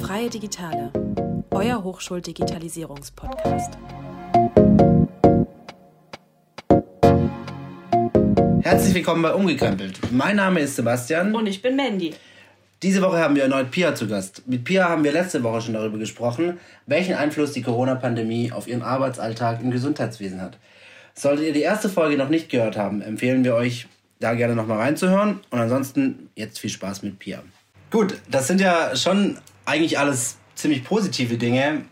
Freie Digitale, euer Hochschuldigitalisierungspodcast. Herzlich willkommen bei Umgekrempelt. Mein Name ist Sebastian. Und ich bin Mandy. Diese Woche haben wir erneut Pia zu Gast. Mit Pia haben wir letzte Woche schon darüber gesprochen, welchen Einfluss die Corona-Pandemie auf ihren Arbeitsalltag im Gesundheitswesen hat. Solltet ihr die erste Folge noch nicht gehört haben, empfehlen wir euch, da gerne nochmal reinzuhören. Und ansonsten jetzt viel Spaß mit Pia. Gut, das sind ja schon eigentlich alles ziemlich positive Dinge,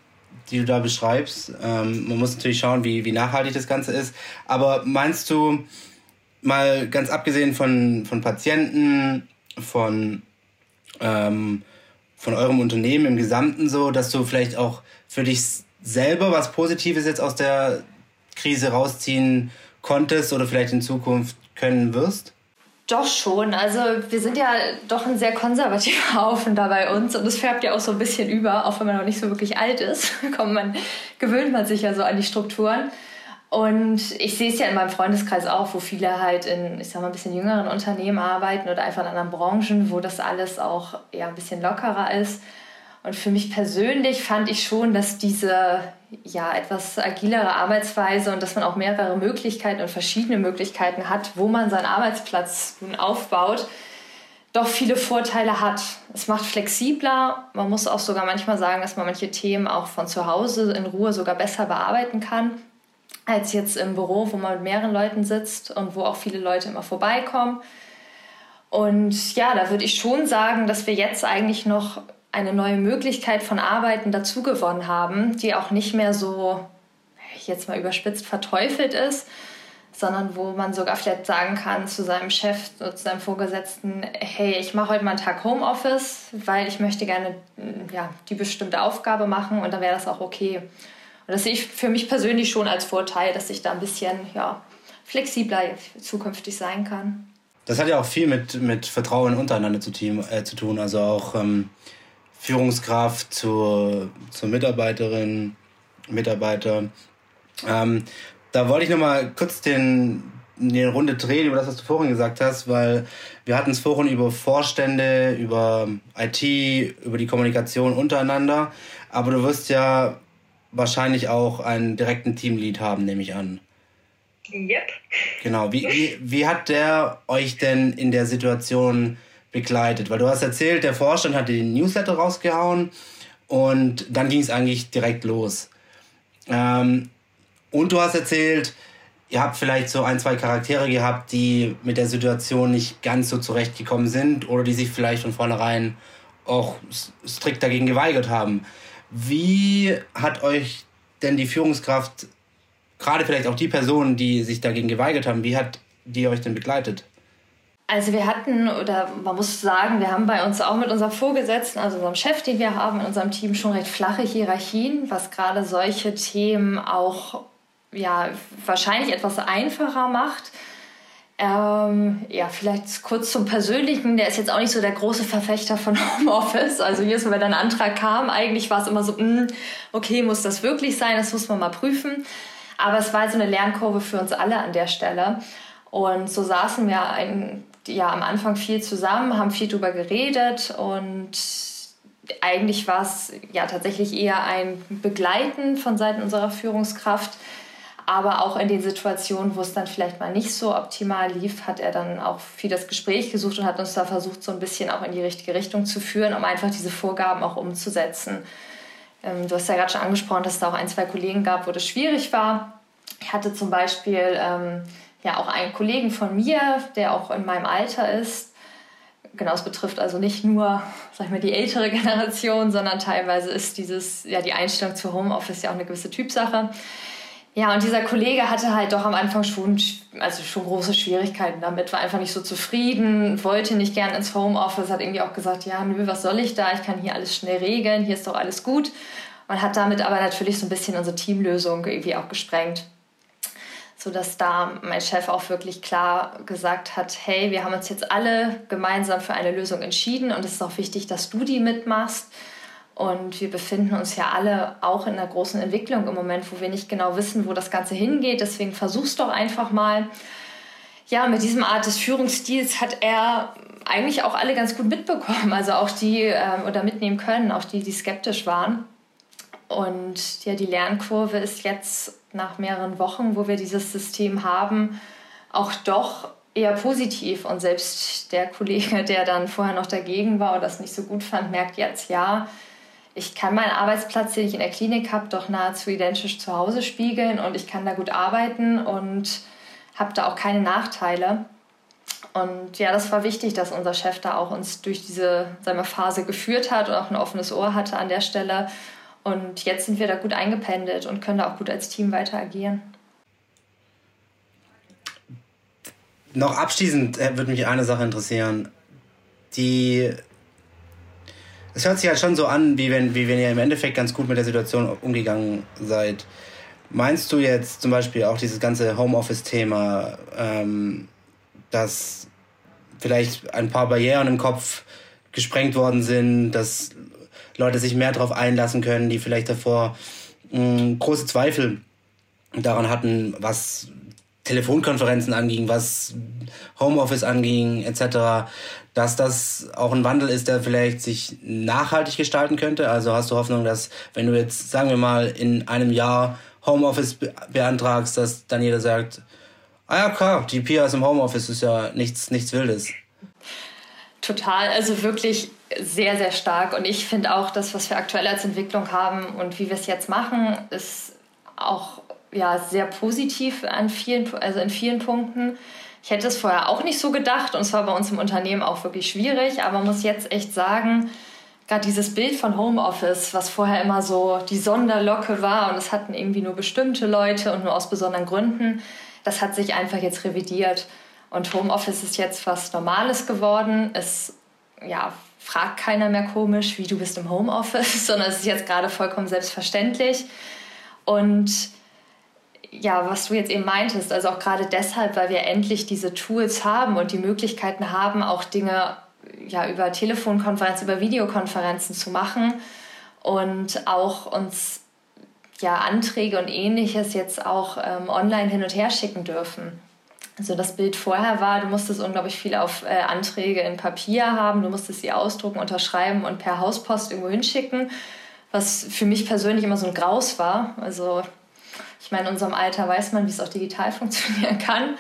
die du da beschreibst. Ähm, man muss natürlich schauen, wie, wie nachhaltig das Ganze ist. Aber meinst du, mal ganz abgesehen von, von Patienten, von, ähm, von eurem Unternehmen im Gesamten so, dass du vielleicht auch für dich selber was Positives jetzt aus der Krise rausziehen konntest oder vielleicht in Zukunft können wirst? Doch schon. Also wir sind ja doch ein sehr konservativer Haufen da bei uns und es färbt ja auch so ein bisschen über, auch wenn man noch nicht so wirklich alt ist. Kommt man, gewöhnt man sich ja so an die Strukturen. Und ich sehe es ja in meinem Freundeskreis auch, wo viele halt in, ich sag mal, ein bisschen jüngeren Unternehmen arbeiten oder einfach in anderen Branchen, wo das alles auch ja, ein bisschen lockerer ist. Und für mich persönlich fand ich schon, dass diese ja, etwas agilere Arbeitsweise und dass man auch mehrere Möglichkeiten und verschiedene Möglichkeiten hat, wo man seinen Arbeitsplatz nun aufbaut, doch viele Vorteile hat. Es macht flexibler. Man muss auch sogar manchmal sagen, dass man manche Themen auch von zu Hause in Ruhe sogar besser bearbeiten kann als jetzt im Büro, wo man mit mehreren Leuten sitzt und wo auch viele Leute immer vorbeikommen. Und ja, da würde ich schon sagen, dass wir jetzt eigentlich noch eine neue Möglichkeit von Arbeiten dazu gewonnen haben, die auch nicht mehr so, jetzt mal überspitzt, verteufelt ist, sondern wo man sogar vielleicht sagen kann zu seinem Chef, zu seinem Vorgesetzten, hey, ich mache heute mal einen Tag Homeoffice, weil ich möchte gerne ja, die bestimmte Aufgabe machen und dann wäre das auch okay. Und das sehe ich für mich persönlich schon als Vorteil, dass ich da ein bisschen ja, flexibler zukünftig sein kann. Das hat ja auch viel mit, mit Vertrauen untereinander zu, äh, zu tun. Also auch ähm, Führungskraft zur, zur Mitarbeiterin, Mitarbeiter. Ähm, da wollte ich noch mal kurz den, die Runde drehen über das, was du vorhin gesagt hast, weil wir hatten es vorhin über Vorstände, über IT, über die Kommunikation untereinander. Aber du wirst ja wahrscheinlich auch einen direkten Teamlead haben, nehme ich an. Yep. Genau. Wie, wie, wie hat der euch denn in der Situation begleitet? Weil du hast erzählt, der Vorstand hat den Newsletter rausgehauen und dann ging es eigentlich direkt los. Ähm, und du hast erzählt, ihr habt vielleicht so ein, zwei Charaktere gehabt, die mit der Situation nicht ganz so zurechtgekommen sind oder die sich vielleicht von vornherein auch strikt dagegen geweigert haben. Wie hat euch denn die Führungskraft, gerade vielleicht auch die Personen, die sich dagegen geweigert haben, wie hat die euch denn begleitet? Also wir hatten, oder man muss sagen, wir haben bei uns auch mit unserem Vorgesetzten, also unserem Chef, den wir haben in unserem Team, schon recht flache Hierarchien, was gerade solche Themen auch ja, wahrscheinlich etwas einfacher macht. Ähm, ja, vielleicht kurz zum Persönlichen. Der ist jetzt auch nicht so der große Verfechter von Homeoffice. Also jedes Mal, wenn ein Antrag kam, eigentlich war es immer so, mh, hm, okay, muss das wirklich sein? Das muss man mal prüfen. Aber es war so eine Lernkurve für uns alle an der Stelle. Und so saßen wir ein, ja, am Anfang viel zusammen, haben viel drüber geredet und eigentlich war es ja tatsächlich eher ein Begleiten von Seiten unserer Führungskraft aber auch in den Situationen, wo es dann vielleicht mal nicht so optimal lief, hat er dann auch viel das Gespräch gesucht und hat uns da versucht, so ein bisschen auch in die richtige Richtung zu führen, um einfach diese Vorgaben auch umzusetzen. Ähm, du hast ja gerade schon angesprochen, dass es da auch ein, zwei Kollegen gab, wo das schwierig war. Ich hatte zum Beispiel ähm, ja auch einen Kollegen von mir, der auch in meinem Alter ist. Genau, es betrifft also nicht nur, sag ich mal, die ältere Generation, sondern teilweise ist dieses, ja, die Einstellung zu Homeoffice ja auch eine gewisse Typsache. Ja, und dieser Kollege hatte halt doch am Anfang schon, also schon große Schwierigkeiten damit, war einfach nicht so zufrieden, wollte nicht gern ins Homeoffice, hat irgendwie auch gesagt, ja, nö, was soll ich da? Ich kann hier alles schnell regeln, hier ist doch alles gut. Und hat damit aber natürlich so ein bisschen unsere Teamlösung irgendwie auch gesprengt. Sodass da mein Chef auch wirklich klar gesagt hat, hey, wir haben uns jetzt alle gemeinsam für eine Lösung entschieden und es ist auch wichtig, dass du die mitmachst. Und wir befinden uns ja alle auch in einer großen Entwicklung im Moment, wo wir nicht genau wissen, wo das Ganze hingeht. Deswegen versuch's doch einfach mal. ja, mit diesem Art des Führungsstils hat er eigentlich auch alle ganz gut mitbekommen, also auch die ähm, oder mitnehmen können, auch die, die skeptisch waren. Und ja, die Lernkurve ist jetzt nach mehreren Wochen, wo wir dieses System haben, auch doch eher positiv. Und selbst der Kollege, der dann vorher noch dagegen war oder das nicht so gut fand, merkt jetzt, ja, ich kann meinen Arbeitsplatz, den ich in der Klinik habe, doch nahezu identisch zu Hause spiegeln und ich kann da gut arbeiten und habe da auch keine Nachteile. Und ja, das war wichtig, dass unser Chef da auch uns durch diese sagen Phase geführt hat und auch ein offenes Ohr hatte an der Stelle. Und jetzt sind wir da gut eingependelt und können da auch gut als Team weiter agieren. Noch abschließend äh, würde mich eine Sache interessieren. Die. Es hört sich halt schon so an, wie wenn, wie wenn ihr im Endeffekt ganz gut mit der Situation umgegangen seid. Meinst du jetzt zum Beispiel auch dieses ganze Homeoffice-Thema, ähm, dass vielleicht ein paar Barrieren im Kopf gesprengt worden sind, dass Leute sich mehr darauf einlassen können, die vielleicht davor mh, hm, große Zweifel daran hatten, was Telefonkonferenzen anging, was Homeoffice anging, etc., dass das auch ein Wandel ist, der vielleicht sich nachhaltig gestalten könnte? Also hast du Hoffnung, dass wenn du jetzt, sagen wir mal, in einem Jahr Homeoffice beantragst, dass dann jeder sagt, ah ja klar, die Pia ist im Homeoffice, ist ja nichts, nichts Wildes. Total, also wirklich sehr, sehr stark. Und ich finde auch, das, was wir aktuell als Entwicklung haben und wie wir es jetzt machen, ist auch ja, sehr positiv an vielen, also in vielen Punkten. Ich hätte es vorher auch nicht so gedacht und es war bei uns im Unternehmen auch wirklich schwierig, aber man muss jetzt echt sagen, gerade dieses Bild von Homeoffice, was vorher immer so die Sonderlocke war und es hatten irgendwie nur bestimmte Leute und nur aus besonderen Gründen, das hat sich einfach jetzt revidiert. Und Homeoffice ist jetzt was Normales geworden. Es ja, fragt keiner mehr komisch, wie du bist im Homeoffice, sondern es ist jetzt gerade vollkommen selbstverständlich. Und ja, was du jetzt eben meintest, also auch gerade deshalb, weil wir endlich diese Tools haben und die Möglichkeiten haben, auch Dinge ja, über Telefonkonferenzen, über Videokonferenzen zu machen und auch uns ja, Anträge und ähnliches jetzt auch ähm, online hin und her schicken dürfen. Also das Bild vorher war, du musstest unglaublich viel auf äh, Anträge in Papier haben, du musstest sie ausdrucken, unterschreiben und per Hauspost irgendwo hinschicken, was für mich persönlich immer so ein Graus war. Also ich meine, in unserem Alter weiß man, wie es auch digital funktionieren kann.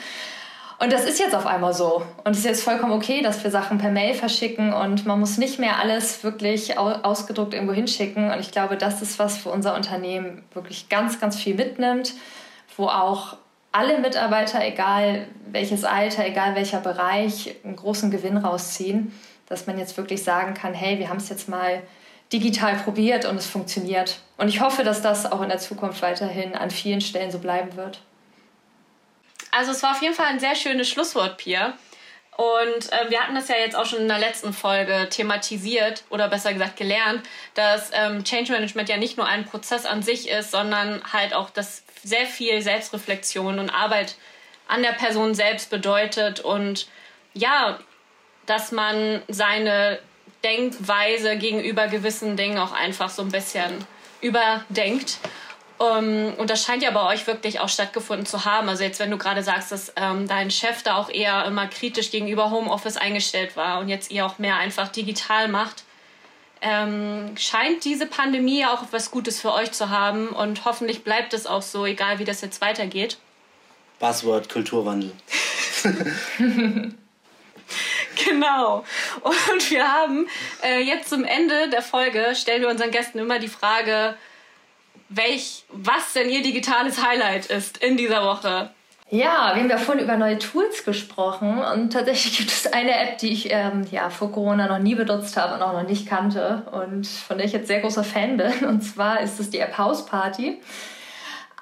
Und das ist jetzt auf einmal so. Und es ist jetzt vollkommen okay, dass wir Sachen per Mail verschicken und man muss nicht mehr alles wirklich ausgedruckt irgendwo hinschicken. Und ich glaube, das ist was, wo unser Unternehmen wirklich ganz, ganz viel mitnimmt, wo auch alle Mitarbeiter, egal welches Alter, egal welcher Bereich, einen großen Gewinn rausziehen, dass man jetzt wirklich sagen kann, hey, wir haben es jetzt mal digital probiert und es funktioniert. Und ich hoffe, dass das auch in der Zukunft weiterhin an vielen Stellen so bleiben wird. Also es war auf jeden Fall ein sehr schönes Schlusswort, Pia. Und äh, wir hatten das ja jetzt auch schon in der letzten Folge thematisiert oder besser gesagt gelernt, dass ähm, Change Management ja nicht nur ein Prozess an sich ist, sondern halt auch das sehr viel Selbstreflexion und Arbeit an der Person selbst bedeutet und ja, dass man seine Denkweise gegenüber gewissen Dingen auch einfach so ein bisschen überdenkt um, ähm, und das scheint ja bei euch wirklich auch stattgefunden zu haben. Also jetzt, wenn du gerade sagst, dass ähm, dein Chef da auch eher immer kritisch gegenüber Homeoffice eingestellt war und jetzt ihr auch mehr einfach digital macht, ähm, scheint diese Pandemie auch was Gutes für euch zu haben und hoffentlich bleibt es auch so, egal wie das jetzt weitergeht. Buzzword Kulturwandel. genau. Und wir haben äh, jetzt zum Ende der Folge, stellen wir unseren Gästen immer die Frage, welch, was denn Ihr digitales Highlight ist in dieser Woche. Ja, wir haben ja vorhin über neue Tools gesprochen und tatsächlich gibt es eine App, die ich ähm, ja, vor Corona noch nie benutzt habe und auch noch nicht kannte und von der ich jetzt sehr großer Fan bin. Und zwar ist es die App House Party.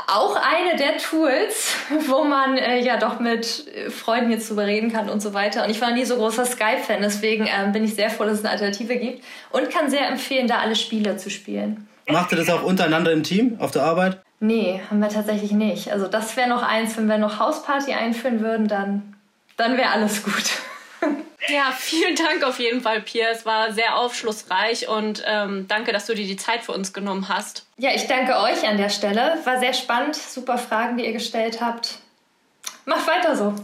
Auch eine der Tools, wo man äh, ja doch mit Freunden jetzt drüber reden kann und so weiter. Und ich war nie so großer Skype-Fan, deswegen ähm, bin ich sehr froh, dass es eine Alternative gibt und kann sehr empfehlen, da alle Spiele zu spielen. Macht ihr das auch untereinander im Team auf der Arbeit? Nee, haben wir tatsächlich nicht. Also das wäre noch eins, wenn wir noch Hausparty einführen würden, dann, dann wäre alles gut. Ja, vielen Dank auf jeden Fall, Pia. Es war sehr aufschlussreich und ähm, danke, dass du dir die Zeit für uns genommen hast. Ja, ich danke euch an der Stelle. War sehr spannend. Super Fragen, die ihr gestellt habt. Macht weiter so.